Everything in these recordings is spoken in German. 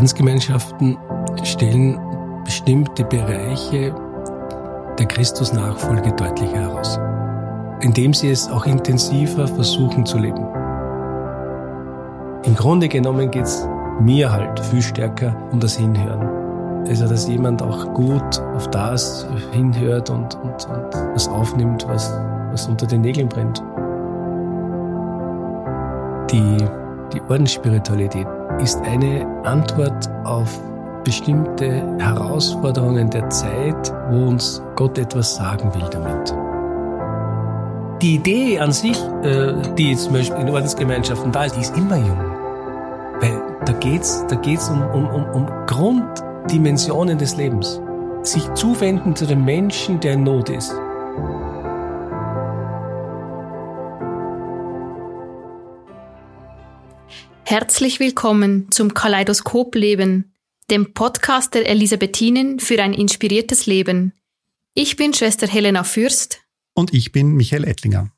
Ordensgemeinschaften stellen bestimmte Bereiche der Christusnachfolge deutlicher heraus, indem sie es auch intensiver versuchen zu leben. Im Grunde genommen geht es mir halt viel stärker um das Hinhören. Also, dass jemand auch gut auf das hinhört und, und, und das aufnimmt, was, was unter den Nägeln brennt. Die, die Ordensspiritualität ist eine Antwort auf bestimmte Herausforderungen der Zeit, wo uns Gott etwas sagen will damit. Die Idee an sich, äh, die zum Beispiel in Ordensgemeinschaften da ist, die ist immer jung. Weil da geht's, da geht's um, um, um, um Grunddimensionen des Lebens. Sich zuwenden zu dem Menschen, der in Not ist. Herzlich willkommen zum Kaleidoskop Leben, dem Podcast der Elisabethinen für ein inspiriertes Leben. Ich bin Schwester Helena Fürst. Und ich bin Michael Ettlinger.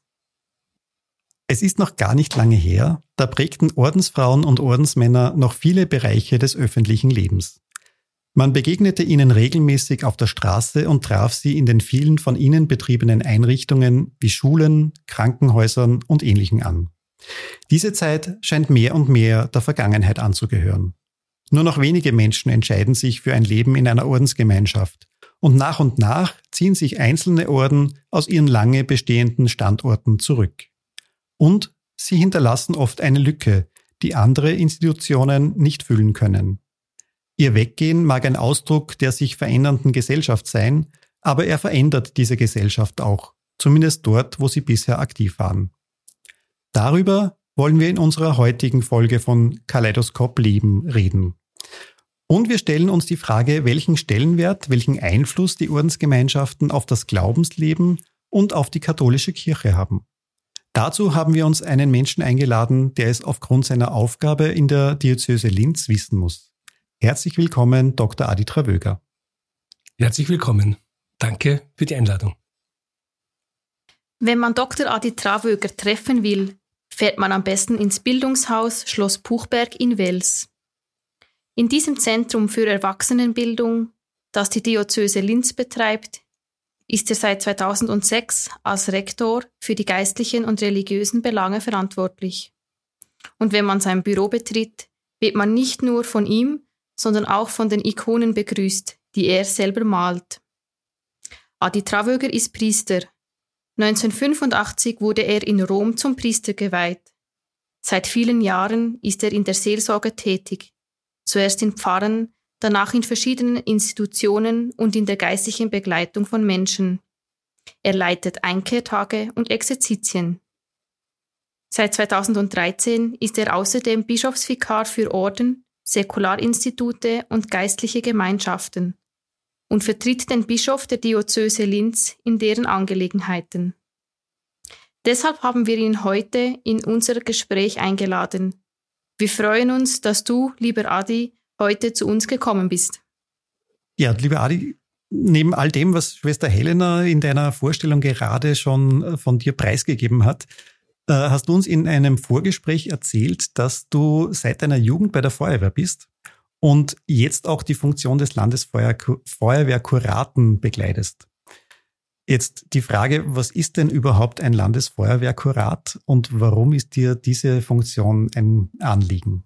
Es ist noch gar nicht lange her, da prägten Ordensfrauen und Ordensmänner noch viele Bereiche des öffentlichen Lebens. Man begegnete ihnen regelmäßig auf der Straße und traf sie in den vielen von ihnen betriebenen Einrichtungen wie Schulen, Krankenhäusern und ähnlichen an. Diese Zeit scheint mehr und mehr der Vergangenheit anzugehören. Nur noch wenige Menschen entscheiden sich für ein Leben in einer Ordensgemeinschaft. Und nach und nach ziehen sich einzelne Orden aus ihren lange bestehenden Standorten zurück. Und sie hinterlassen oft eine Lücke, die andere Institutionen nicht füllen können. Ihr Weggehen mag ein Ausdruck der sich verändernden Gesellschaft sein, aber er verändert diese Gesellschaft auch, zumindest dort, wo sie bisher aktiv waren. Darüber wollen wir in unserer heutigen Folge von Kaleidoskop Leben reden. Und wir stellen uns die Frage, welchen Stellenwert, welchen Einfluss die Ordensgemeinschaften auf das Glaubensleben und auf die katholische Kirche haben. Dazu haben wir uns einen Menschen eingeladen, der es aufgrund seiner Aufgabe in der Diözese Linz wissen muss. Herzlich willkommen, Dr. Adi Travöger. Herzlich willkommen. Danke für die Einladung. Wenn man Dr. Adi Travöger treffen will, fährt man am besten ins Bildungshaus Schloss Puchberg in Wels. In diesem Zentrum für Erwachsenenbildung, das die Diözese Linz betreibt, ist er seit 2006 als Rektor für die geistlichen und religiösen Belange verantwortlich. Und wenn man sein Büro betritt, wird man nicht nur von ihm, sondern auch von den Ikonen begrüßt, die er selber malt. Adi Travöger ist Priester 1985 wurde er in Rom zum Priester geweiht. Seit vielen Jahren ist er in der Seelsorge tätig, zuerst in Pfarren, danach in verschiedenen Institutionen und in der geistlichen Begleitung von Menschen. Er leitet Einkehrtage und Exerzitien. Seit 2013 ist er außerdem Bischofsvikar für Orden, Säkularinstitute und geistliche Gemeinschaften und vertritt den Bischof der Diözese Linz in deren Angelegenheiten. Deshalb haben wir ihn heute in unser Gespräch eingeladen. Wir freuen uns, dass du, lieber Adi, heute zu uns gekommen bist. Ja, lieber Adi, neben all dem, was Schwester Helena in deiner Vorstellung gerade schon äh, von dir preisgegeben hat, äh, hast du uns in einem Vorgespräch erzählt, dass du seit deiner Jugend bei der Feuerwehr bist und jetzt auch die Funktion des Landesfeuerwehrkuraten begleitest. Jetzt die Frage, was ist denn überhaupt ein Landesfeuerwehrkurat und warum ist dir diese Funktion ein Anliegen?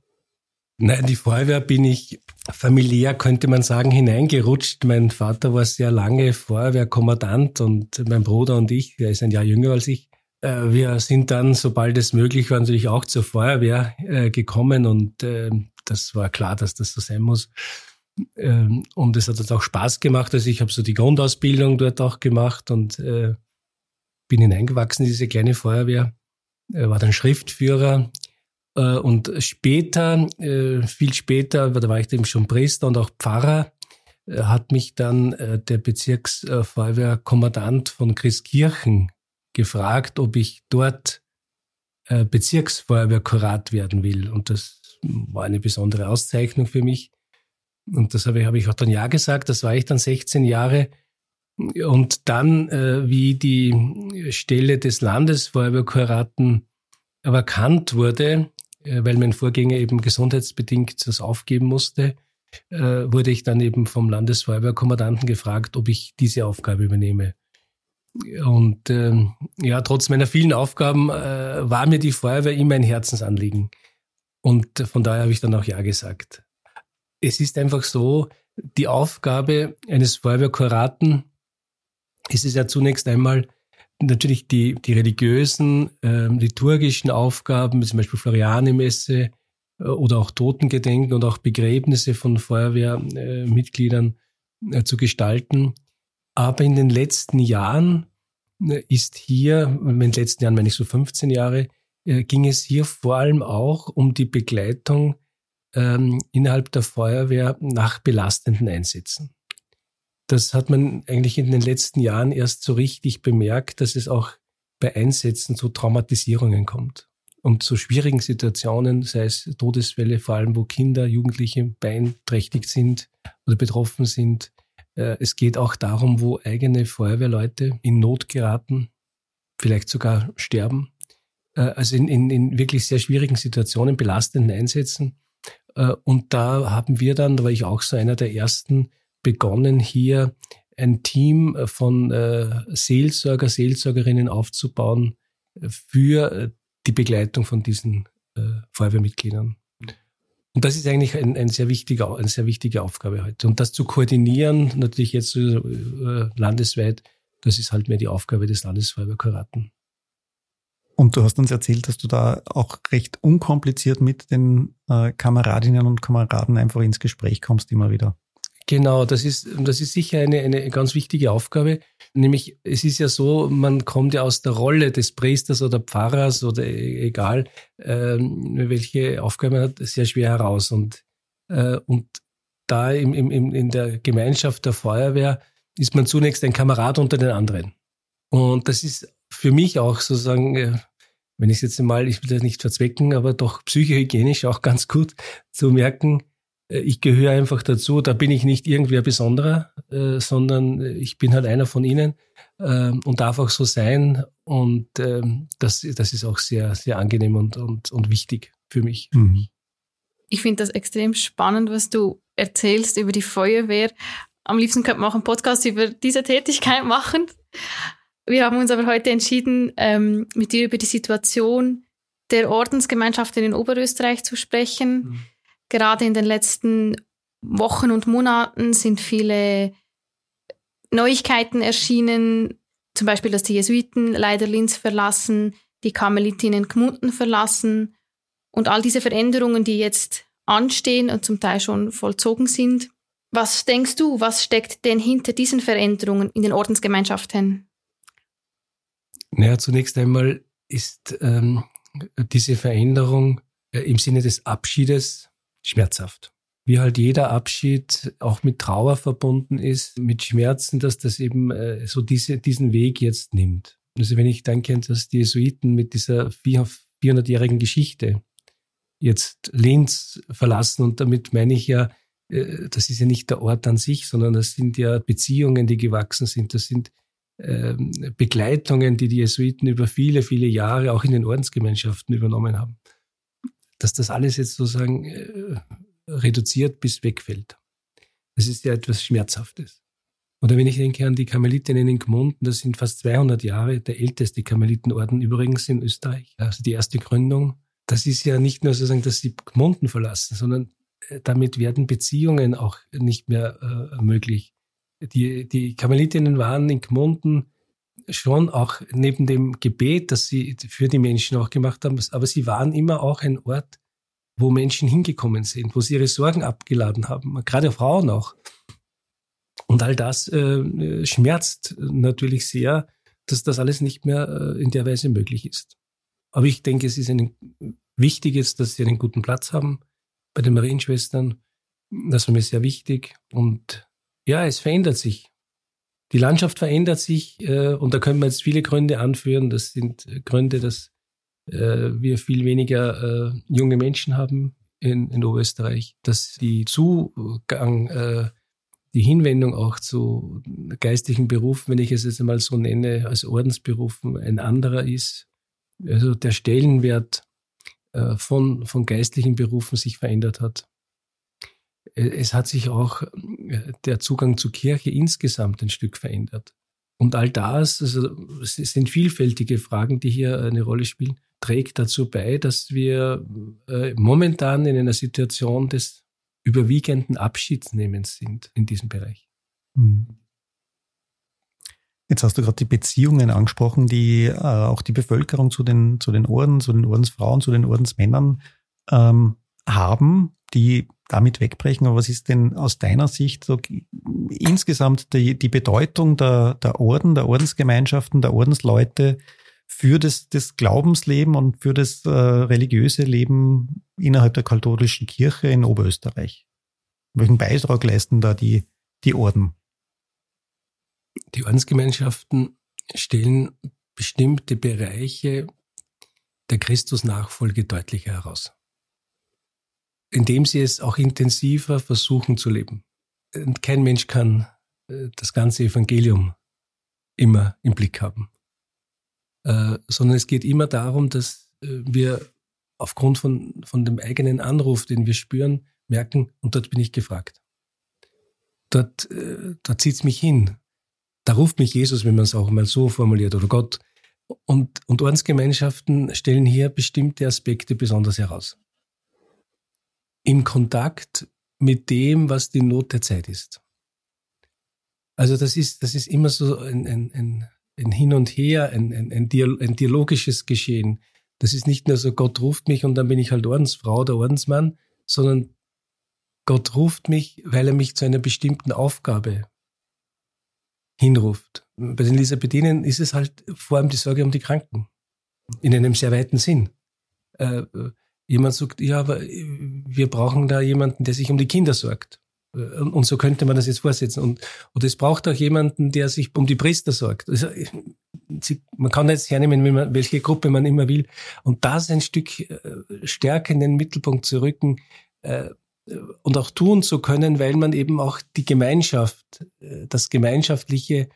Nein, die Feuerwehr bin ich familiär, könnte man sagen, hineingerutscht. Mein Vater war sehr lange Feuerwehrkommandant und mein Bruder und ich, der ist ein Jahr jünger als ich, äh, wir sind dann, sobald es möglich war, natürlich auch zur Feuerwehr äh, gekommen und ähm, das war klar, dass das so sein muss. Ähm, und es hat uns auch Spaß gemacht. Also ich habe so die Grundausbildung dort auch gemacht und äh, bin hineingewachsen in diese kleine Feuerwehr, äh, war dann Schriftführer. Äh, und später, äh, viel später, da war ich eben schon Priester und auch Pfarrer, hat mich dann der Bezirksfeuerwehrkommandant von Christkirchen gefragt, ob ich dort Bezirksfeuerwehrkurat werden will. Und das war eine besondere Auszeichnung für mich. Und das habe ich, habe ich auch dann Ja gesagt. Das war ich dann 16 Jahre. Und dann, äh, wie die Stelle des Landesfeuerwehrkuraten vakant wurde, äh, weil mein Vorgänger eben gesundheitsbedingt das aufgeben musste, äh, wurde ich dann eben vom Landesfeuerwehrkommandanten gefragt, ob ich diese Aufgabe übernehme. Und ähm, ja, trotz meiner vielen Aufgaben äh, war mir die Feuerwehr immer ein Herzensanliegen. Und von daher habe ich dann auch Ja gesagt. Es ist einfach so, die Aufgabe eines Feuerwehrkuraten ist es ja zunächst einmal natürlich die, die religiösen, äh, liturgischen Aufgaben, wie zum Beispiel Florianemesse äh, oder auch Totengedenken und auch Begräbnisse von Feuerwehrmitgliedern äh, zu gestalten. Aber in den letzten Jahren äh, ist hier, in den letzten Jahren meine ich so 15 Jahre, äh, ging es hier vor allem auch um die Begleitung ähm, innerhalb der Feuerwehr nach belastenden Einsätzen. Das hat man eigentlich in den letzten Jahren erst so richtig bemerkt, dass es auch bei Einsätzen zu Traumatisierungen kommt und zu schwierigen Situationen, sei es Todesfälle, vor allem wo Kinder, Jugendliche beeinträchtigt sind oder betroffen sind, äh, es geht auch darum, wo eigene Feuerwehrleute in Not geraten, vielleicht sogar sterben. Äh, also in, in, in wirklich sehr schwierigen Situationen, belastenden Einsätzen. Äh, und da haben wir dann, da war ich auch so einer der ersten, begonnen hier ein Team von Seelsorger, Seelsorgerinnen aufzubauen für die Begleitung von diesen Feuerwehrmitgliedern. Und das ist eigentlich ein, ein sehr wichtiger, eine sehr wichtige Aufgabe heute. Und das zu koordinieren, natürlich jetzt äh, landesweit, das ist halt mehr die Aufgabe des Landesfeuerwehrkuraten. Und du hast uns erzählt, dass du da auch recht unkompliziert mit den äh, Kameradinnen und Kameraden einfach ins Gespräch kommst immer wieder. Genau, das ist, das ist sicher eine, eine ganz wichtige Aufgabe. Nämlich, es ist ja so, man kommt ja aus der Rolle des Priesters oder Pfarrers oder e, egal, ähm, welche Aufgabe man hat, sehr schwer heraus. Und, äh, und da im, im, in der Gemeinschaft der Feuerwehr ist man zunächst ein Kamerad unter den anderen. Und das ist für mich auch sozusagen, äh, wenn ich es jetzt mal, ich will das nicht verzwecken, aber doch psychohygienisch auch ganz gut zu merken, äh, ich gehöre einfach dazu, da bin ich nicht irgendwer Besonderer, äh, sondern ich bin halt einer von ihnen äh, und darf auch so sein. Und äh, das, das ist auch sehr, sehr angenehm und, und, und wichtig für mich. Mhm. Ich finde das extrem spannend, was du erzählst über die Feuerwehr. Am liebsten könnte man auch einen Podcast über diese Tätigkeit machen. Wir haben uns aber heute entschieden, ähm, mit dir über die Situation der Ordensgemeinschaften in Oberösterreich zu sprechen. Mhm Gerade in den letzten Wochen und Monaten sind viele Neuigkeiten erschienen, zum Beispiel, dass die Jesuiten leider Linz verlassen, die Karmelitinnen Gmunden verlassen und all diese Veränderungen, die jetzt anstehen und zum Teil schon vollzogen sind. Was denkst du, was steckt denn hinter diesen Veränderungen in den Ordensgemeinschaften? Naja, zunächst einmal ist ähm, diese Veränderung äh, im Sinne des Abschiedes schmerzhaft. Wie halt jeder Abschied auch mit Trauer verbunden ist, mit Schmerzen, dass das eben äh, so diese, diesen Weg jetzt nimmt. Also wenn ich denke, dass die Jesuiten mit dieser 400-jährigen Geschichte jetzt Linz verlassen und damit meine ich ja, äh, das ist ja nicht der Ort an sich, sondern das sind ja Beziehungen, die gewachsen sind. Das sind Begleitungen, die die Jesuiten über viele, viele Jahre auch in den Ordensgemeinschaften übernommen haben dass das alles jetzt sozusagen äh, reduziert bis wegfällt. Das ist ja etwas Schmerzhaftes. Oder wenn ich denke an die Karmelitinnen in Gmunden, das sind fast 200 Jahre, der älteste Karmelitenorden übrigens in Österreich, also die erste Gründung. Das ist ja nicht nur sozusagen, dass sie Gmunden verlassen, sondern äh, damit werden Beziehungen auch nicht mehr äh, möglich. Die, die Karmelitinnen waren in Gmunden schon auch neben dem Gebet, das sie für die Menschen auch gemacht haben, aber sie waren immer auch ein Ort, wo Menschen hingekommen sind, wo sie ihre Sorgen abgeladen haben, gerade Frauen auch. Und all das äh, schmerzt natürlich sehr, dass das alles nicht mehr äh, in der Weise möglich ist. Aber ich denke, es ist ein wichtiges, dass sie einen guten Platz haben bei den Marienschwestern. Das war mir sehr wichtig. Und ja, es verändert sich. Die Landschaft verändert sich äh, und da können wir jetzt viele Gründe anführen. Das sind Gründe, dass äh, wir viel weniger äh, junge Menschen haben in, in Oberösterreich, dass die Zugang, äh, die Hinwendung auch zu geistlichen Berufen, wenn ich es jetzt einmal so nenne, als Ordensberufen ein anderer ist. Also der Stellenwert äh, von, von geistlichen Berufen sich verändert hat. Es hat sich auch der Zugang zur Kirche insgesamt ein Stück verändert. Und all das, also es sind vielfältige Fragen, die hier eine Rolle spielen, trägt dazu bei, dass wir äh, momentan in einer Situation des überwiegenden Abschiedsnehmens sind in diesem Bereich. Mhm. Jetzt hast du gerade die Beziehungen angesprochen, die äh, auch die Bevölkerung zu den, zu den Orden, zu den Ordensfrauen, zu den Ordensmännern ähm, haben, die damit wegbrechen. Aber was ist denn aus deiner Sicht so insgesamt die, die Bedeutung der, der Orden, der Ordensgemeinschaften, der Ordensleute für das, das Glaubensleben und für das äh, religiöse Leben innerhalb der katholischen Kirche in Oberösterreich? Welchen Beitrag leisten da die, die Orden? Die Ordensgemeinschaften stellen bestimmte Bereiche der Christusnachfolge deutlicher heraus indem sie es auch intensiver versuchen zu leben. Kein Mensch kann äh, das ganze Evangelium immer im Blick haben, äh, sondern es geht immer darum, dass äh, wir aufgrund von, von dem eigenen Anruf, den wir spüren, merken, und dort bin ich gefragt. Dort, dort zieht es mich hin. Da ruft mich Jesus, wenn man es auch mal so formuliert, oder Gott. Und, und Ordensgemeinschaften stellen hier bestimmte Aspekte besonders heraus im Kontakt mit dem, was die Not der Zeit ist. Also das ist, das ist immer so ein, ein, ein, ein Hin und Her, ein, ein, ein, dialogisches Geschehen. Das ist nicht nur so, Gott ruft mich und dann bin ich halt Ordensfrau oder Ordensmann, sondern Gott ruft mich, weil er mich zu einer bestimmten Aufgabe hinruft. Bei den Elisabethinen ist es halt vor allem die Sorge um die Kranken. In einem sehr weiten Sinn. Äh, jemand sagt, ja, aber äh, wir brauchen da jemanden, der sich um die Kinder sorgt. Äh, und so könnte man das jetzt vorsetzen. Und, und es braucht auch jemanden, der sich um die Priester sorgt. Also, äh, man kann jetzt hernehmen, man, welche Gruppe man immer will. Und das ein Stück stärker in den Mittelpunkt zu rücken und auch tun zu können, weil man eben auch die Gemeinschaft, das Gemeinschaftliche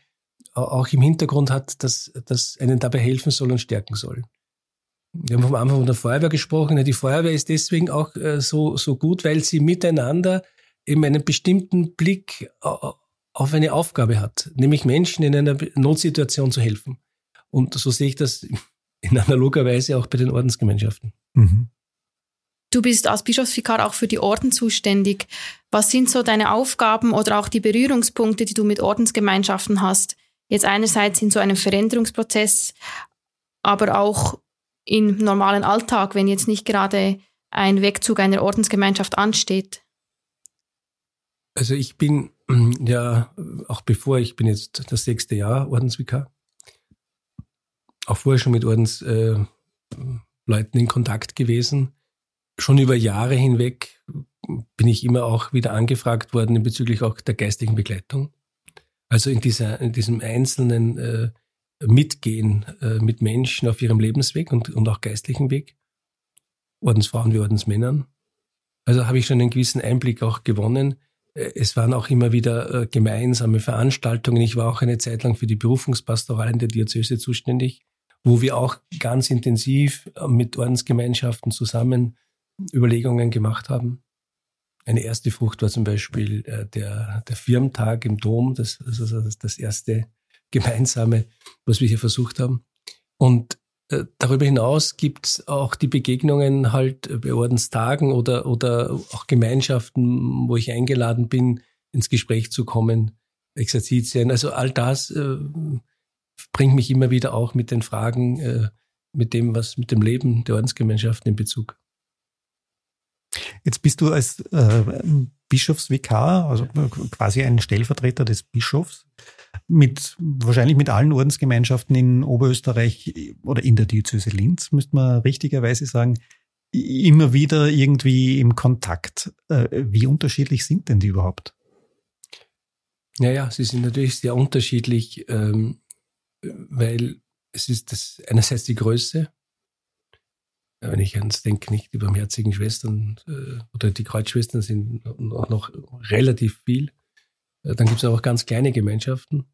auch im Hintergrund hat, dass, dass einen dabei helfen soll und stärken soll. Wir haben vom Anfang von der Feuerwehr gesprochen. Die Feuerwehr ist deswegen auch äh, so, so gut, weil sie miteinander eben einen bestimmten Blick auf eine Aufgabe hat, nämlich Menschen in einer Notsituation zu helfen. Und so sehe ich das in analoger Weise auch bei den Ordensgemeinschaften. Mhm. Du bist als Bischofsvikar auch für die Orden zuständig. Was sind so deine Aufgaben oder auch die Berührungspunkte, die du mit Ordensgemeinschaften hast? Jetzt einerseits in so einem Veränderungsprozess, aber auch im normalen Alltag, wenn jetzt nicht gerade ein Wegzug einer Ordensgemeinschaft ansteht? Also ich bin ja, auch bevor, ich bin jetzt das sechste Jahr Ordensvikar, auch vorher schon mit Ordensleuten äh, in Kontakt gewesen. Schon über Jahre hinweg bin ich immer auch wieder angefragt worden bezüglich auch der geistigen Begleitung. Also in, dieser, in diesem einzelnen äh, mitgehen äh, mit Menschen auf ihrem Lebensweg und, und auch geistlichen Weg, Ordensfrauen wie Ordensmännern. Also habe ich schon einen gewissen Einblick auch gewonnen. Äh, es waren auch immer wieder äh, gemeinsame Veranstaltungen. Ich war auch eine Zeit lang für die Berufungspastoral in der Diözese zuständig, wo wir auch ganz intensiv äh, mit Ordensgemeinschaften zusammen Überlegungen gemacht haben. Eine erste Frucht war zum Beispiel der, der Firmtag im Dom, das, also das, das erste Gemeinsame, was wir hier versucht haben. Und äh, darüber hinaus gibt es auch die Begegnungen halt bei Ordenstagen oder, oder auch Gemeinschaften, wo ich eingeladen bin, ins Gespräch zu kommen, Exerzitien. Also all das äh, bringt mich immer wieder auch mit den Fragen, äh, mit dem, was mit dem Leben der Ordensgemeinschaften in Bezug. Jetzt bist du als äh, Bischofsvikar, also quasi ein Stellvertreter des Bischofs mit wahrscheinlich mit allen Ordensgemeinschaften in Oberösterreich oder in der Diözese Linz, müsste man richtigerweise sagen, immer wieder irgendwie im Kontakt. Äh, wie unterschiedlich sind denn die überhaupt? Naja, sie sind natürlich sehr unterschiedlich, ähm, weil es ist das einerseits die Größe. Wenn ich ans denke, nicht die barmherzigen Schwestern äh, oder die Kreuzschwestern sind auch noch relativ viel. Äh, dann gibt es auch ganz kleine Gemeinschaften.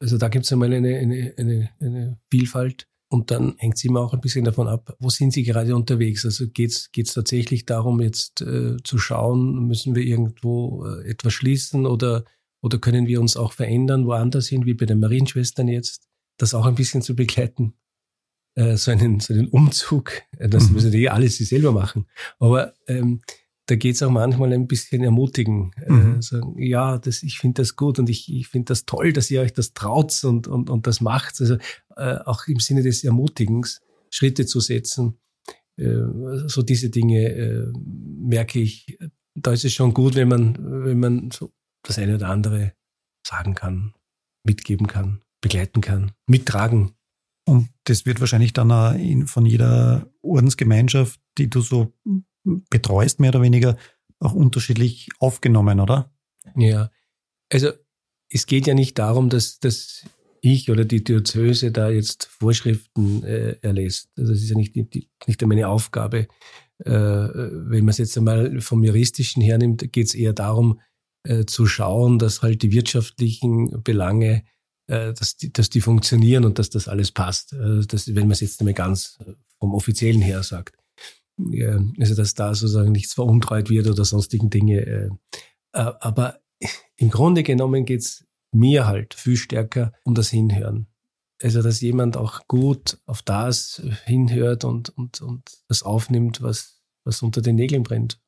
Also da gibt es einmal eine, eine, eine, eine Vielfalt. und dann hängt es immer auch ein bisschen davon ab, wo sind Sie gerade unterwegs? Also geht es tatsächlich darum, jetzt äh, zu schauen, müssen wir irgendwo äh, etwas schließen oder, oder können wir uns auch verändern, woanders hin, wie bei den Marienschwestern jetzt, das auch ein bisschen zu begleiten? Äh, so, einen, so einen Umzug, äh, das mhm. müssen die eh alles sie selber machen. Aber ähm, da geht es auch manchmal ein bisschen ermutigen. Äh, mhm. Äh, sagen, ja, das, ich finde das gut und ich, ich finde das toll, dass ihr euch das traut und, und, und das macht. Also äh, auch im Sinne des Ermutigens, Schritte zu setzen. Äh, so diese Dinge äh, merke ich, da ist es schon gut, wenn man, wenn man so das eine oder andere sagen kann, mitgeben kann, begleiten kann, mittragen. Und das wird wahrscheinlich dann auch von jeder Ordensgemeinschaft, die du so betreust, mehr oder weniger, auch unterschiedlich aufgenommen, oder? Ja, also es geht ja nicht darum, dass, dass ich oder die Diözese da jetzt Vorschriften äh, erlässt. Also das ist ja nicht, die, nicht meine Aufgabe. Äh, wenn man es jetzt einmal vom Juristischen hernimmt, geht es eher darum, äh, zu schauen, dass halt die wirtschaftlichen Belange, äh, dass, die, dass die funktionieren und dass das alles passt. Äh, das, wenn man es jetzt einmal ganz vom Offiziellen her sagt also dass da sozusagen nichts veruntreut wird oder sonstigen Dinge. Äh, äh, aber im Grunde genommen geht's mir halt viel stärker um das Hinhören. Also dass jemand auch gut auf das hinhört und, und, und das aufnimmt, was, was unter den Nägeln brennt.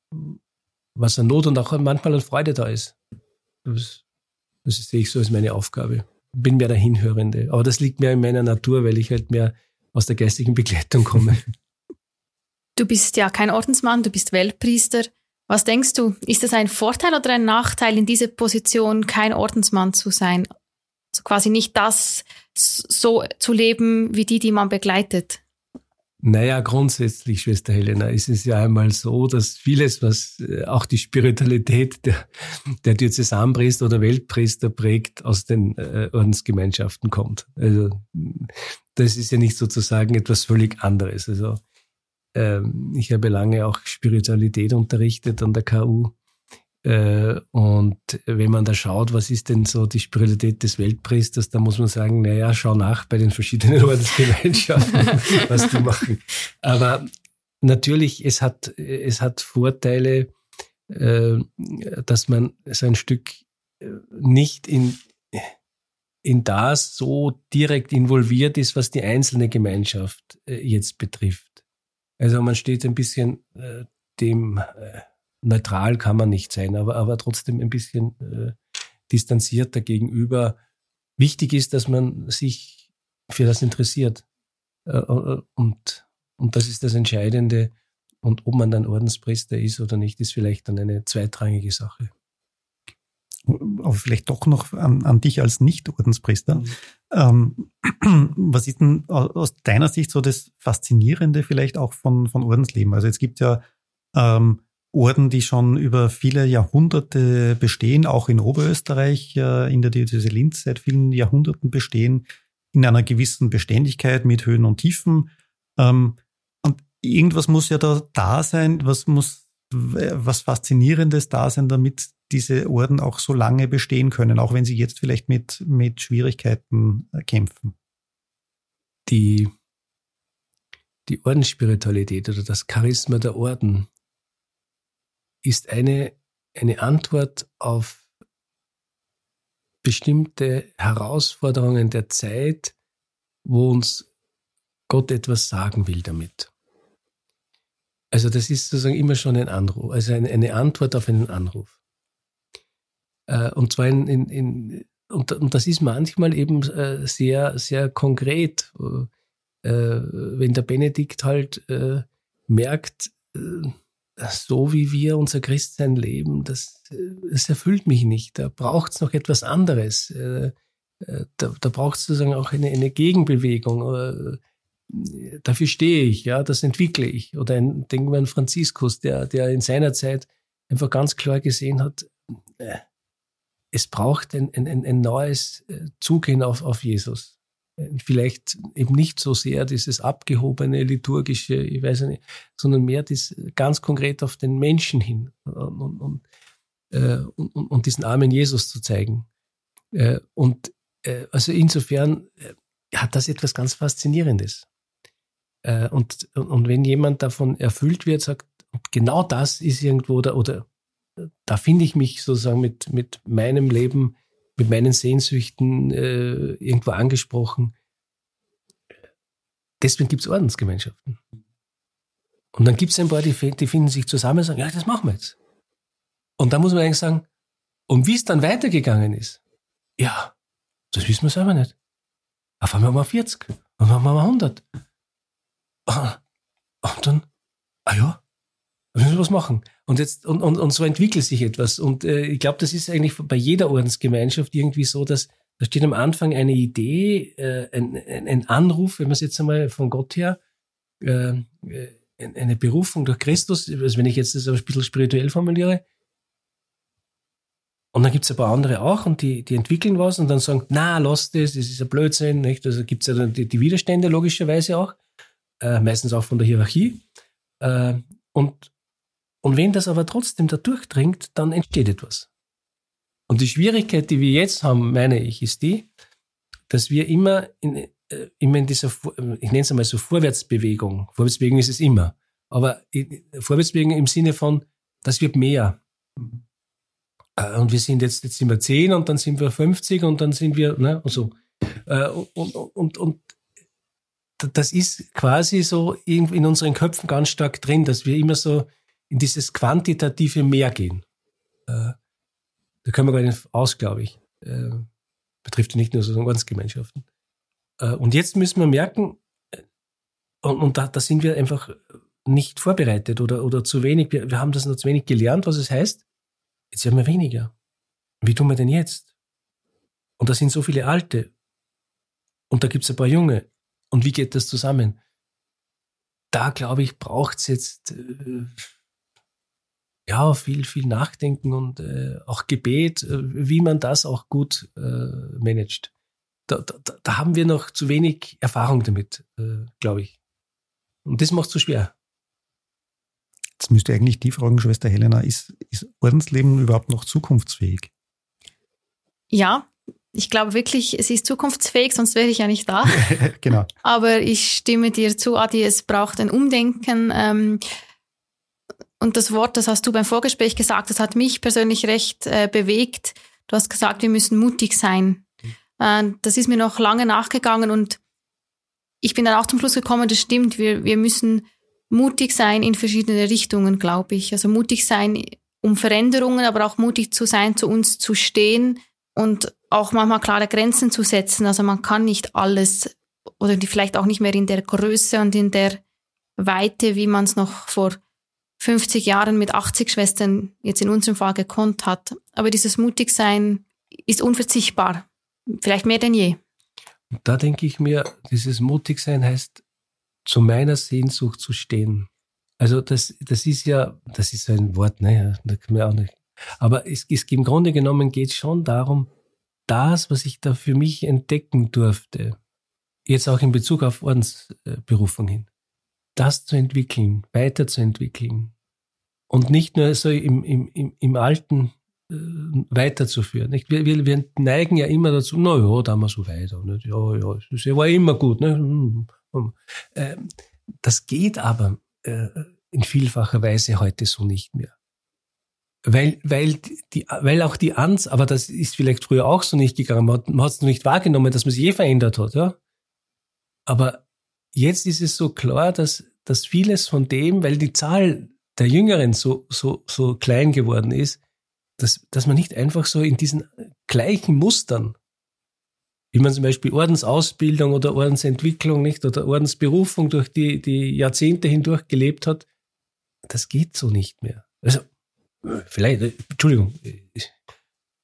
Was an Not und auch manchmal an Freude da ist. Das, das sehe ich so als meine Aufgabe. Bin mehr der Hinhörende. Aber das liegt mehr in meiner Natur, weil ich halt mehr aus der geistigen Begleitung komme. Du bist ja kein Ordensmann, du bist Weltpriester. Was denkst du, ist es ein Vorteil oder ein Nachteil, in dieser Position kein Ordensmann zu sein? Also quasi nicht das so zu leben wie die, die man begleitet. Naja, grundsätzlich, Schwester Helena, ist es ja einmal so, dass vieles, was äh, auch die Spiritualität der, der Diözesanpriester oder Weltpriester prägt, aus den äh, Ordensgemeinschaften kommt. Also das ist ja nicht sozusagen etwas völlig anderes. Also ähm, ich habe lange auch Spiritualität unterrichtet an der KU. Äh, und wenn man da schaut, was ist denn so die Spiritualität des Weltpriesters, da muss man sagen, naja, schau nach bei den verschiedenen Ordensgemeinschaften, was die machen. Aber natürlich, es hat, es hat Vorteile, äh, dass man so ein Stück äh, nicht in, in das so direkt involviert ist, was die einzelne Gemeinschaft jetzt betrifft. Also man steht ein bisschen äh, dem äh, neutral kann man nicht sein, aber, aber trotzdem ein bisschen äh, distanzierter gegenüber. Wichtig ist, dass man sich für das interessiert. Äh, äh, und, und das ist das Entscheidende. Und ob man dann Ordenspriester ist oder nicht, ist vielleicht dann eine zweitrangige Sache aber vielleicht doch noch an, an dich als Nicht-Ordenspriester. Mhm. Ähm, was ist denn aus deiner Sicht so das Faszinierende vielleicht auch von, von Ordensleben? Also es gibt ja ähm, Orden, die schon über viele Jahrhunderte bestehen, auch in Oberösterreich, äh, in der Diözese Linz seit vielen Jahrhunderten bestehen, in einer gewissen Beständigkeit mit Höhen und Tiefen. Ähm, und irgendwas muss ja da da sein, was muss was Faszinierendes da sein, damit diese Orden auch so lange bestehen können, auch wenn sie jetzt vielleicht mit, mit Schwierigkeiten äh, kämpfen? Die, die Ordensspiritualität oder das Charisma der Orden ist eine, eine Antwort auf bestimmte Herausforderungen der Zeit, wo uns Gott etwas sagen will damit. Also das ist sozusagen immer schon ein Anruf, also eine, eine Antwort auf einen Anruf. Äh, und zwar in, in, in und, und das ist manchmal eben äh, sehr, sehr konkret. Äh, wenn der Benedikt halt merkt, so wie wir unser Christsein leben, das, das erfüllt mich nicht. Da braucht es noch etwas anderes. Da, da braucht es sozusagen auch eine, eine Gegenbewegung. Dafür stehe ich, ja, das entwickle ich. Oder ein, denken wir an Franziskus, der, der in seiner Zeit einfach ganz klar gesehen hat, es braucht ein, ein, ein neues äh, Zugehen auf, auf Jesus. Äh, vielleicht eben nicht so sehr dieses abgehobene, liturgische, ich weiß nicht, sondern mehr das ganz konkret auf den Menschen hin und, und, äh, und, und, und diesen armen Jesus zu zeigen. Und also insofern hat das etwas ganz Faszinierendes. Äh, und, und wenn jemand davon erfüllt wird, sagt, genau das ist irgendwo, oder, oder da finde ich mich sozusagen mit, mit meinem Leben, mit meinen Sehnsüchten äh, irgendwo angesprochen. Deswegen gibt es Ordensgemeinschaften. Und dann gibt es ein paar, die, die finden sich zusammen und sagen, ja, das machen wir jetzt. Und da muss man eigentlich sagen, und wie es dann weitergegangen ist, ja, das wissen wir selber nicht. Auf einmal haben wir 40, und dann haben wir 100. Und dann, ah ja, wir müssen was machen. Und jetzt, und, und, und so entwickelt sich etwas. Und äh, ich glaube, das ist eigentlich bei jeder Ordensgemeinschaft irgendwie so, dass da steht am Anfang eine Idee, äh, ein, ein, ein Anruf, wenn man es jetzt einmal von Gott her, äh, äh eine Berufung durch Christus, also wenn ich jetzt das ein bisschen spirituell formuliere. Und dann gibt es ein paar andere auch und die, die entwickeln was und dann sagen, na, lass das, das ist ein Blödsinn. Nicht? Also gibt es ja dann die, die, Widerstände logischerweise auch, äh, meistens auch von der Hierarchie. Äh, und, und wenn das aber trotzdem da durchdringt, dann entsteht etwas. Und die Schwierigkeit, die wir jetzt haben, meine ich, ist die, dass wir immer in, äh, immer in dieser, äh, ich nenne es einmal so Vorwärtsbewegung. Vorwärtsbewegung ist es immer. Aber Vorwärtsbewegung im Sinne von, das wird mehr. Äh, und wir sind jetzt, jetzt sind wir 10 und dann sind wir 50 und dann sind wir, ne, und so. Und, und, und das ist quasi so in unseren Köpfen ganz stark drin, dass wir immer so in dieses quantitative Mehr gehen. Da können wir gar nicht aus, glaube ich. Betrifft ja nicht nur so Ordensgemeinschaften. Äh, und jetzt müssen wir merken, äh, und, und da, da sind wir einfach nicht vorbereitet oder, oder zu wenig, wir, wir haben das noch zu wenig gelernt, was es heißt. Jetzt haben wir weniger. Wie tun wir denn jetzt? Und da sind so viele Alte. Und da gibt es ein paar Junge. Und wie geht das zusammen? Da, glaube ich, braucht es jetzt äh, ja viel, viel Nachdenken und äh, auch Gebet, äh, wie man das auch gut äh, managt da, da, da haben wir noch zu wenig Erfahrung damit, äh, glaube ich. Und das macht es so schwer. Jetzt müsste eigentlich die fragen, Schwester Helena, ist, ist Ordensleben überhaupt noch zukunftsfähig? Ja, ich glaube wirklich, es ist zukunftsfähig, sonst wäre ich ja nicht da. genau. Aber ich stimme dir zu, Adi, es braucht ein Umdenken. Ähm, und das Wort, das hast du beim Vorgespräch gesagt, das hat mich persönlich recht äh, bewegt. Du hast gesagt, wir müssen mutig sein. Äh, das ist mir noch lange nachgegangen und ich bin dann auch zum Schluss gekommen, das stimmt, wir, wir müssen mutig sein in verschiedene Richtungen, glaube ich. Also mutig sein, um Veränderungen, aber auch mutig zu sein, zu uns zu stehen und auch manchmal klare Grenzen zu setzen. Also man kann nicht alles oder vielleicht auch nicht mehr in der Größe und in der Weite, wie man es noch vor 50 Jahren mit 80 Schwestern jetzt in unserem Fall gekonnt hat. Aber dieses Mutigsein ist unverzichtbar. Vielleicht mehr denn je. Da denke ich mir, dieses Mutigsein heißt, zu meiner Sehnsucht zu stehen. Also das, das ist ja, das ist ein Wort, ne? Da kann man auch nicht. Aber es, es, im Grunde genommen geht es schon darum, das, was ich da für mich entdecken durfte, jetzt auch in Bezug auf Ordensberufung hin, das zu entwickeln, weiterzuentwickeln und nicht nur so im, im, im alten äh, weiterzuführen. Nicht? Wir, wir, wir neigen ja immer dazu, na ja, da wir so weiter. Nicht? Ja, ja, das war immer gut. Ne? Hm, hm. Ähm, das geht aber äh, in vielfacher Weise heute so nicht mehr. Weil, weil, die, weil auch die Ans, aber das ist vielleicht früher auch so nicht gegangen, man hat, es noch nicht wahrgenommen, dass man sich eh verändert hat. Ja? Aber jetzt ist es so klar, dass, dass vieles von dem, weil die Zahl der Jüngeren so, so, so klein geworden ist, dass, dass man nicht einfach so in diesen gleichen Mustern, wie man zum Beispiel Ordensausbildung oder Ordensentwicklung nicht oder Ordensberufung durch die, die Jahrzehnte hindurch gelebt hat, das geht so nicht mehr. Also, vielleicht, Entschuldigung,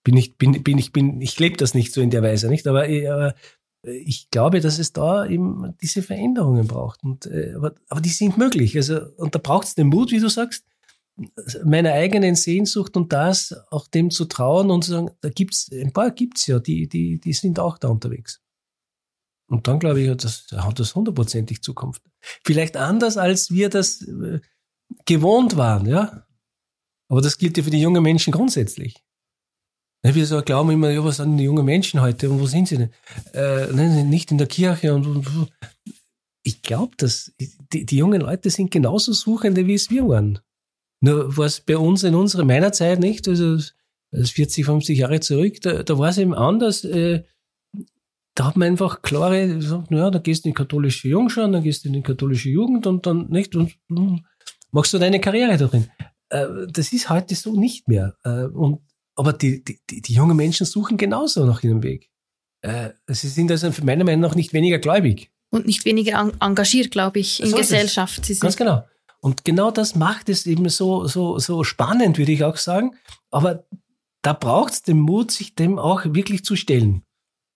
bin ich, bin, bin ich, bin, ich lebe das nicht so in der Weise, nicht? Aber, aber ich glaube, dass es da eben diese Veränderungen braucht. Und, äh, aber, aber die sind möglich. Also, und da braucht es den Mut, wie du sagst, meiner eigenen Sehnsucht und das auch dem zu trauen und zu sagen, da gibt's, ein paar gibt's ja, die, die, die sind auch da unterwegs. Und dann glaube ich, hat das, hat das hundertprozentig Zukunft. Vielleicht anders, als wir das äh, gewohnt waren, ja. Aber das gilt ja für die jungen Menschen grundsätzlich. Wir so glauben immer, ja, was sind die jungen Menschen heute und wo sind sie denn? Äh, nicht in der Kirche und, und ich glaube, dass die, die jungen Leute sind genauso Suchende, wie es wir waren. Nur was bei uns in unserer, meiner Zeit nicht, also das 40, 50 Jahre zurück, da, da war es eben anders. Äh, da hat man einfach klare, gesagt, naja, da gehst du in die katholische Jungschau, dann gehst du in die katholische Jugend und dann nicht und machst du deine Karriere darin. Äh, das ist heute so nicht mehr. Äh, und, aber die, die, die jungen Menschen suchen genauso nach ihrem Weg. Äh, sie sind also meiner Meinung nach nicht weniger gläubig. Und nicht weniger engagiert, glaube ich, in so Gesellschaft. Ganz genau. Und genau das macht es eben so, so, so spannend, würde ich auch sagen. Aber da braucht es den Mut, sich dem auch wirklich zu stellen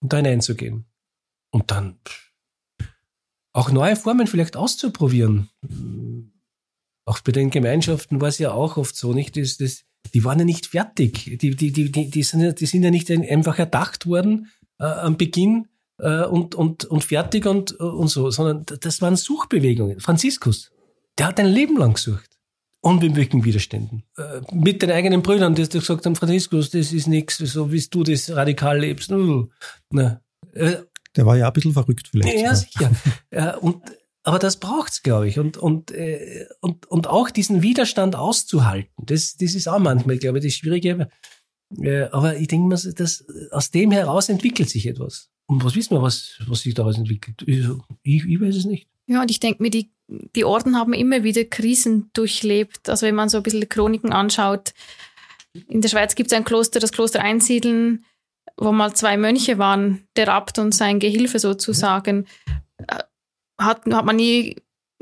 und da hineinzugehen. Und dann auch neue Formen vielleicht auszuprobieren. Auch bei den Gemeinschaften war es ja auch oft so, nicht? Das, das, die waren ja nicht fertig. Die, die, die, die, die, sind, ja, die sind ja nicht einfach erdacht worden äh, am Beginn äh, und, und, und fertig und, und so, sondern das waren Suchbewegungen. Franziskus, der hat ein Leben lang gesucht unbewegten Widerständen. Äh, mit den eigenen Brüdern, die gesagt haben, Franziskus, das ist nichts, so wie du das radikal lebst. Na, äh, Der war ja ein bisschen verrückt vielleicht. Ja, sicher. ja, und, aber das braucht's, glaube ich. Und, und, äh, und, und auch diesen Widerstand auszuhalten, das, das ist auch manchmal, glaube ich, das Schwierige. Äh, aber ich denke mal, dass aus dem heraus entwickelt sich etwas. Und was wissen wir, was, was sich daraus entwickelt? Ich, ich, weiß es nicht. Ja, und ich denke mir, die, die Orden haben immer wieder Krisen durchlebt. Also wenn man so ein bisschen Chroniken anschaut, in der Schweiz gibt es ein Kloster, das Kloster Einsiedeln, wo mal zwei Mönche waren, der Abt und sein Gehilfe sozusagen. Äh, hat, hat man nie,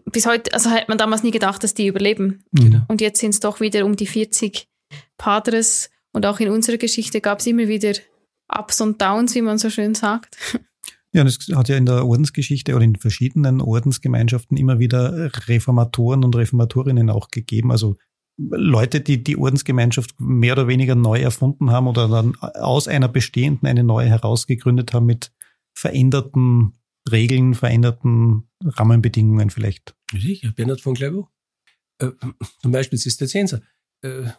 bis heute, also hat man damals nie gedacht, dass die überleben. Genau. Und jetzt sind es doch wieder um die 40 Padres. Und auch in unserer Geschichte gab es immer wieder Ups und Downs, wie man so schön sagt. Ja, und es hat ja in der Ordensgeschichte oder in verschiedenen Ordensgemeinschaften immer wieder Reformatoren und Reformatorinnen auch gegeben. Also Leute, die die Ordensgemeinschaft mehr oder weniger neu erfunden haben oder dann aus einer bestehenden eine neue herausgegründet haben mit veränderten Regeln, veränderten Rahmenbedingungen vielleicht. Sicher, Bernhard von Clairvaux. Äh, zum Beispiel Zisterzienser. Äh,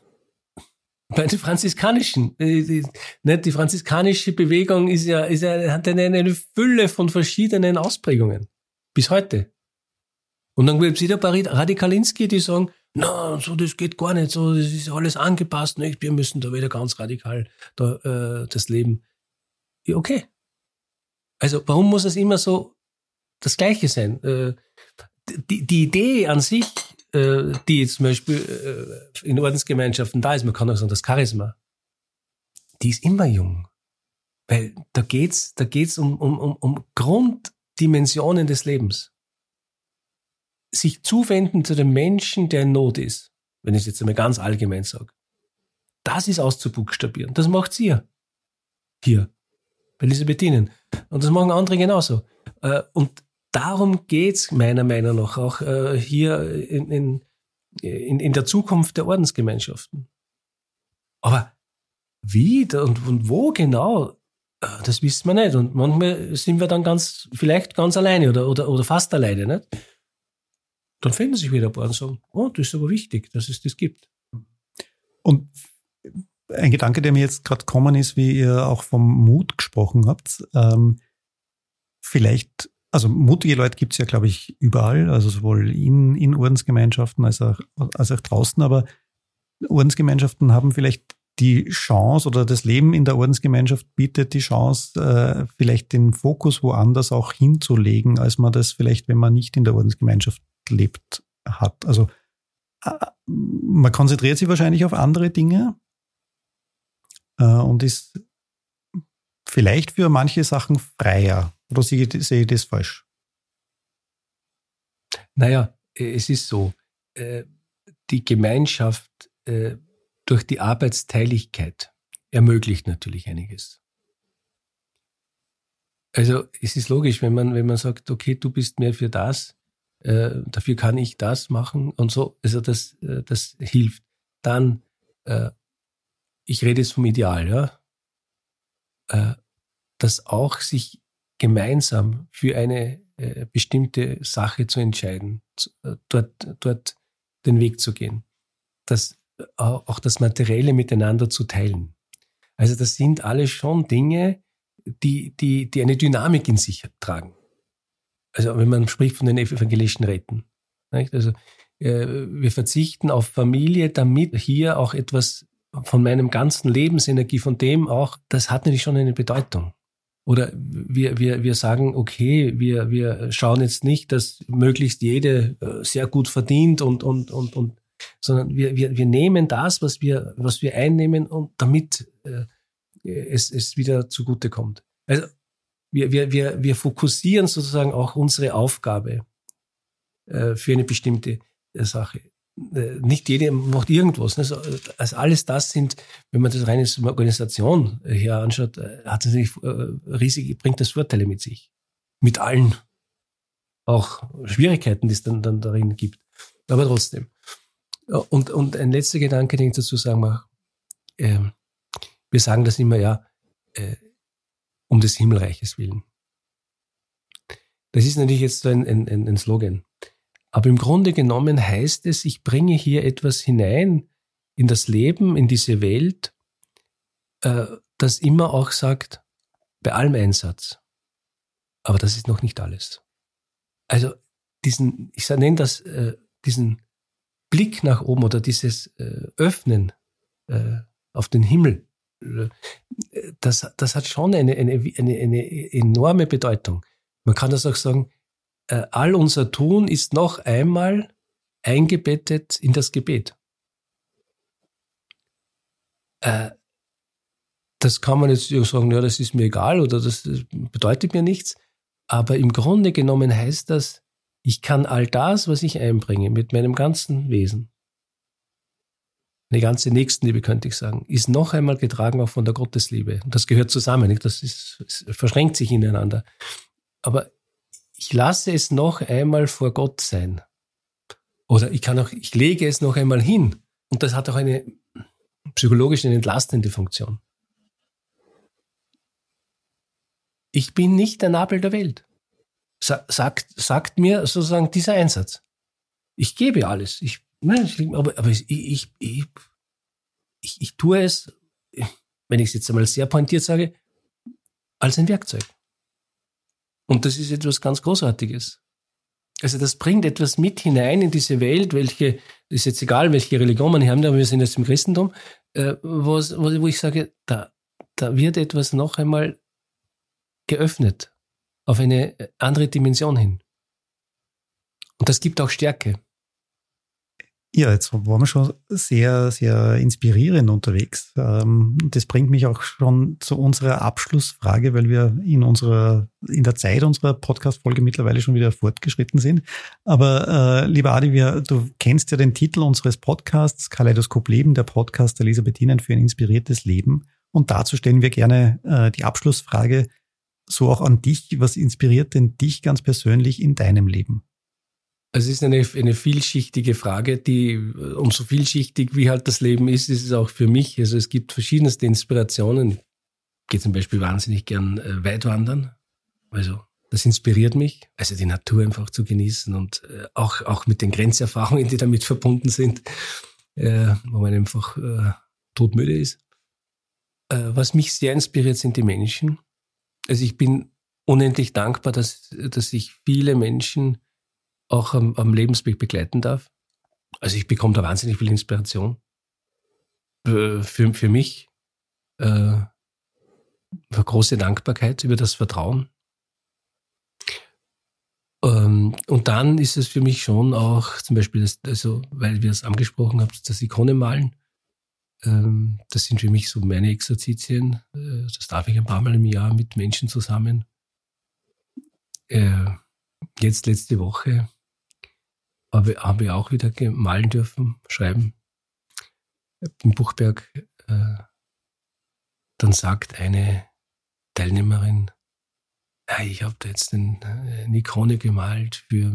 bei den franziskanischen, äh, die, nicht, die franziskanische Bewegung ist ja, ist ja, hat eine, eine Fülle von verschiedenen Ausprägungen. Bis heute. Und dann gibt es wieder paar Radikalinski, die sagen, na, so, das geht gar nicht, so, das ist alles angepasst, nicht? wir müssen da wieder ganz radikal da, äh, das Leben. Ja, okay. Also, warum muss es immer so das Gleiche sein? Äh, die, die Idee an sich äh, die zum Beispiel äh, in Ordensgemeinschaften da ist, man kann auch sagen, das Charisma, die ist immer jung. Weil da geht's, da geht's um, um, um, um Grunddimensionen des Lebens. Sich zuwenden zu dem Menschen, der in Not ist, wenn ich es jetzt einmal ganz allgemein sage. Das ist auszubuchstabieren. Das macht ihr. Hier. Bei Elisabethinen. Und das machen andere genauso. Äh, und darum geht's meiner Meinung nach auch äh, hier in, in, in, in der Zukunft der Ordensgemeinschaften. Aber wie und, und wo genau, äh, das wissen wir nicht. Und manchmal sind wir dann ganz, vielleicht ganz alleine oder, oder, oder fast alleine. Nicht? Dann finden sich wieder ein paar und sagen, oh, das ist aber wichtig, dass es das gibt. Und ein Gedanke, der mir jetzt gerade gekommen ist, wie ihr auch vom Mut gesprochen habt, ähm, vielleicht also mutige Leute gibt es ja, glaube ich, überall, also sowohl in, in Ordensgemeinschaften als auch, als auch draußen, aber Ordensgemeinschaften haben vielleicht die Chance oder das Leben in der Ordensgemeinschaft bietet die Chance, äh, vielleicht den Fokus woanders auch hinzulegen, als man das vielleicht, wenn man nicht in der Ordensgemeinschaft lebt, hat. Also äh, man konzentriert sich wahrscheinlich auf andere Dinge und ist vielleicht für manche Sachen freier. Oder sehe ich, das falsch? Naja, es ist so, äh, die Gemeinschaft äh, durch die Arbeitsteiligkeit ermöglicht natürlich einiges. Also es ist logisch, wenn man, wenn man sagt, okay, du bist mehr für das, äh, dafür kann ich das machen und so, also das, das hilft. Dann, ich rede jetzt vom Ideal, ja, dass auch sich gemeinsam für eine äh, bestimmte Sache zu entscheiden, äh, dort, dort den Weg zu gehen. Das, äh, auch das Materielle miteinander zu teilen. Also das sind alles schon Dinge, die, die, die eine Dynamik in sich tragen. Also wenn man spricht von den evangelischen Räten. Nicht? Also äh, wir verzichten auf Familie, damit hier auch etwas von meinem ganzen Lebensenergie, von dem auch, das hat natürlich schon eine Bedeutung. Oder wir, wir, wir sagen, okay, wir, wir schauen jetzt nicht, dass möglichst jede äh, sehr gut verdient und, und, und, und sondern wir, wir, wir nehmen das, was wir, was wir einnehmen und damit äh, es, es wieder zugute kommt. Also wir, wir, wir, wir fokussieren sozusagen auch unsere Aufgabe äh, für eine bestimmte äh, Sache. Äh, nicht jede macht irgendwas. Ne? Also alles das sind, wenn man das reine Organisation hier anschaut, äh, hat es natürlich riesig, bringt das Vorteile mit sich. Mit allen auch Schwierigkeiten, die es dann, dann darin gibt. Aber trotzdem. Und, und ein letzter Gedanke, den ich dazu sagen mag, äh, wir sagen das immer, ja, äh, um des Himmelreiches willen. Das ist natürlich jetzt ein, ein, ein Slogan. Aber im Grunde genommen heißt es, ich bringe hier etwas hinein in das Leben, in diese Welt, äh, das immer auch sagt, bei allem Einsatz. Aber das ist noch nicht alles. Also diesen, ich nenne das, äh, diesen Blick nach oben oder dieses äh, Öffnen auf den Himmel, das, das hat schon eine, eine, eine, eine enorme Bedeutung. Man kann das auch sagen, all unser Tun ist noch einmal eingebettet in das Gebet. Äh, das kann man jetzt sagen, ja, das ist mir egal oder das bedeutet mir nichts. Aber im Grunde genommen heißt das, ich kann all das, was ich einbringe, mit meinem ganzen Wesen, eine ganze Nächstenliebe, könnte ich sagen, ist noch einmal getragen auch von der Gottesliebe. Und das gehört zusammen, das ist, es verschränkt sich ineinander. Aber ich lasse es noch einmal vor Gott sein. Oder ich kann auch, ich lege es noch einmal hin. Und das hat auch eine psychologisch eine entlastende Funktion. Ich bin nicht der Nabel der Welt sagt, sagt mir sozusagen dieser Einsatz. Ich gebe alles. Ich, aber, aber ich, ich, ich, ich, ich tue es, wenn ich es jetzt einmal sehr pointiert sage, als ein Werkzeug. Und das ist etwas ganz Großartiges. Also das bringt etwas mit hinein in diese Welt, welche, ist jetzt egal, welche Religion man hier haben, aber wir sind jetzt im Christentum, äh, wo, wo ich sage, da, da wird etwas noch einmal geöffnet auf eine andere Dimension hin. Und das gibt auch Stärke. Ja, jetzt waren wir schon sehr, sehr inspirierend unterwegs. Ähm, das bringt mich auch schon zu unserer Abschlussfrage, weil wir in unserer, in der Zeit unserer Podcast-Folge mittlerweile schon wieder fortgeschritten sind. Aber, äh, lieber Adi, wir, du kennst ja den Titel unseres Podcasts, Kaleidoskop Leben, der Podcast der Elisabethinen für ein inspiriertes Leben. Und dazu stellen wir gerne äh, die Abschlussfrage, so auch an dich. Was inspiriert denn dich ganz persönlich in deinem Leben? Es ist eine, eine vielschichtige Frage, die umso vielschichtig wie halt das Leben ist, ist es auch für mich. Also es gibt verschiedenste Inspirationen. Ich gehe zum Beispiel wahnsinnig gern äh, weitwandern. Also das inspiriert mich, also die Natur einfach zu genießen und äh, auch, auch mit den Grenzerfahrungen, die damit verbunden sind, äh, wo man einfach äh, todmüde ist. Äh, was mich sehr inspiriert, sind die Menschen. Also ich bin unendlich dankbar, dass, dass ich viele Menschen auch am, am Lebensweg begleiten darf. Also ich bekomme da wahnsinnig viel Inspiration für, für mich. Äh, große Dankbarkeit über das Vertrauen. Ähm, und dann ist es für mich schon auch zum Beispiel, das, also, weil wir es angesprochen haben, das Ikone malen. Ähm, das sind für mich so meine Exerzitien. Äh, das darf ich ein paar Mal im Jahr mit Menschen zusammen. Äh, jetzt letzte Woche habe, habe ich auch wieder malen dürfen, schreiben. Im Buchberg. Äh, dann sagt eine Teilnehmerin, ich habe da jetzt eine Ikone gemalt für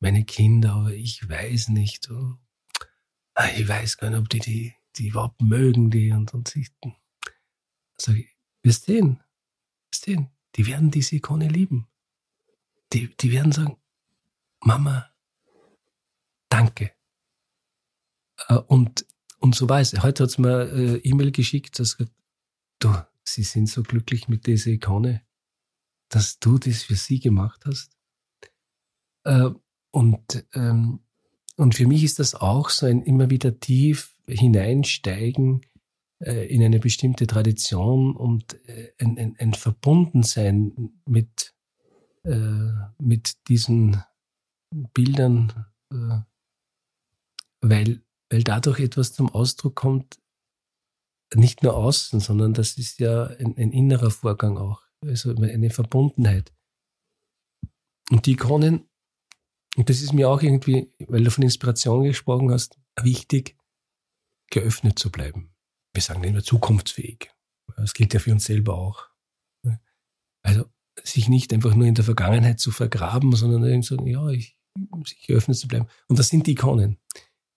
meine Kinder, aber ich weiß nicht. Oh, ich weiß gar nicht, ob die die die überhaupt mögen die und, und sich, sag ich, wirst sehen, wirst sehen, die werden diese Ikone lieben. Die, die werden sagen, Mama, danke. Äh, und, und so weiß, heute hat es mir äh, E-Mail geschickt, dass du, sie sind so glücklich mit dieser Ikone, dass du das für sie gemacht hast. Äh, und, ähm, und für mich ist das auch so ein immer wieder tief hineinsteigen äh, in eine bestimmte Tradition und äh, ein, ein, ein Verbundensein mit, äh, mit diesen Bildern, weil, weil dadurch etwas zum Ausdruck kommt, nicht nur außen, sondern das ist ja ein, ein innerer Vorgang auch, also eine Verbundenheit. Und die Ikonen, und das ist mir auch irgendwie, weil du von Inspiration gesprochen hast, wichtig, geöffnet zu bleiben. Wir sagen immer zukunftsfähig. Das gilt ja für uns selber auch. Also sich nicht einfach nur in der Vergangenheit zu vergraben, sondern irgendwie sagen, ja, ich, sich geöffnet zu bleiben. Und das sind die Ikonen.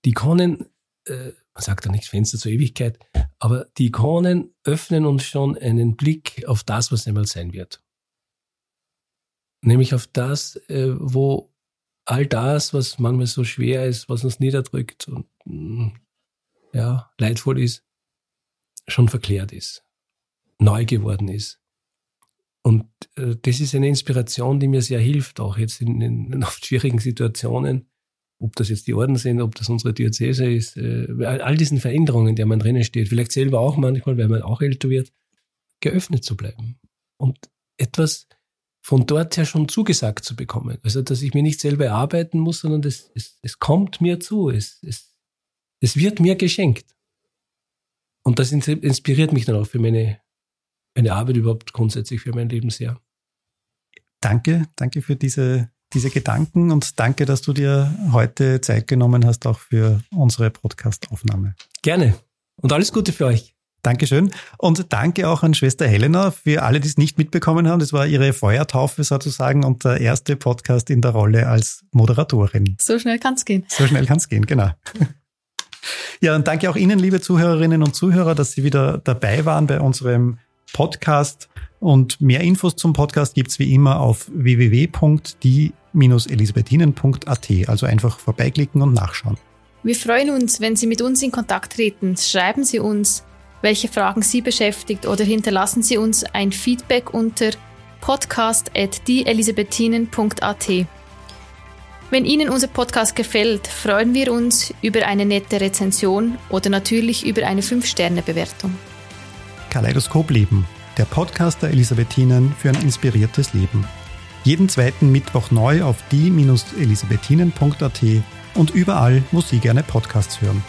Die Ikonen, äh, man sagt ja nicht Fenster zur Ewigkeit, aber die Ikonen öffnen uns schon einen Blick auf das, was einmal sein wird. Nämlich auf das, äh, wo all das, was manchmal so schwer ist, was uns niederdrückt und mm, ja, leidvoll ist, schon verklärt ist, neu geworden ist. Und äh, das ist eine Inspiration, die mir sehr hilft, auch jetzt in, in, in oft schwierigen Situationen, ob das jetzt die Orden sind, ob das unsere Diözese ist, äh, all diesen Veränderungen, der man drinnen steht, vielleicht selber auch manchmal, weil man auch älter wird, geöffnet zu bleiben und etwas von dort her schon zugesagt zu bekommen. Also, dass ich mir nicht selber erarbeiten muss, sondern es, es, es kommt mir zu, es, es, es wird mir geschenkt. Und das inspiriert mich dann auch für meine, meine Arbeit überhaupt grundsätzlich für mein Leben sehr. Danke, danke für diese diese Gedanken und danke, dass du dir heute Zeit genommen hast, auch für unsere Podcast-Aufnahme. Gerne und alles Gute für euch. Dankeschön. Und danke auch an Schwester Helena für alle, die es nicht mitbekommen haben. Das war ihre Feuertaufe sozusagen und der erste Podcast in der Rolle als Moderatorin. So schnell kann es gehen. So schnell kann es gehen, genau. Ja, und danke auch Ihnen, liebe Zuhörerinnen und Zuhörer, dass Sie wieder dabei waren bei unserem Podcast. Und mehr Infos zum Podcast gibt's wie immer auf www.die-elisabethinen.at. Also einfach vorbeiklicken und nachschauen. Wir freuen uns, wenn Sie mit uns in Kontakt treten. Schreiben Sie uns, welche Fragen Sie beschäftigt oder hinterlassen Sie uns ein Feedback unter podcast.dieelisabethinen.at. Wenn Ihnen unser Podcast gefällt, freuen wir uns über eine nette Rezension oder natürlich über eine 5-Sterne-Bewertung. Kaleidoskop Leben der Podcast der Elisabethinen für ein inspiriertes Leben. Jeden zweiten Mittwoch neu auf die-elisabethinen.at und überall, wo Sie gerne Podcasts hören.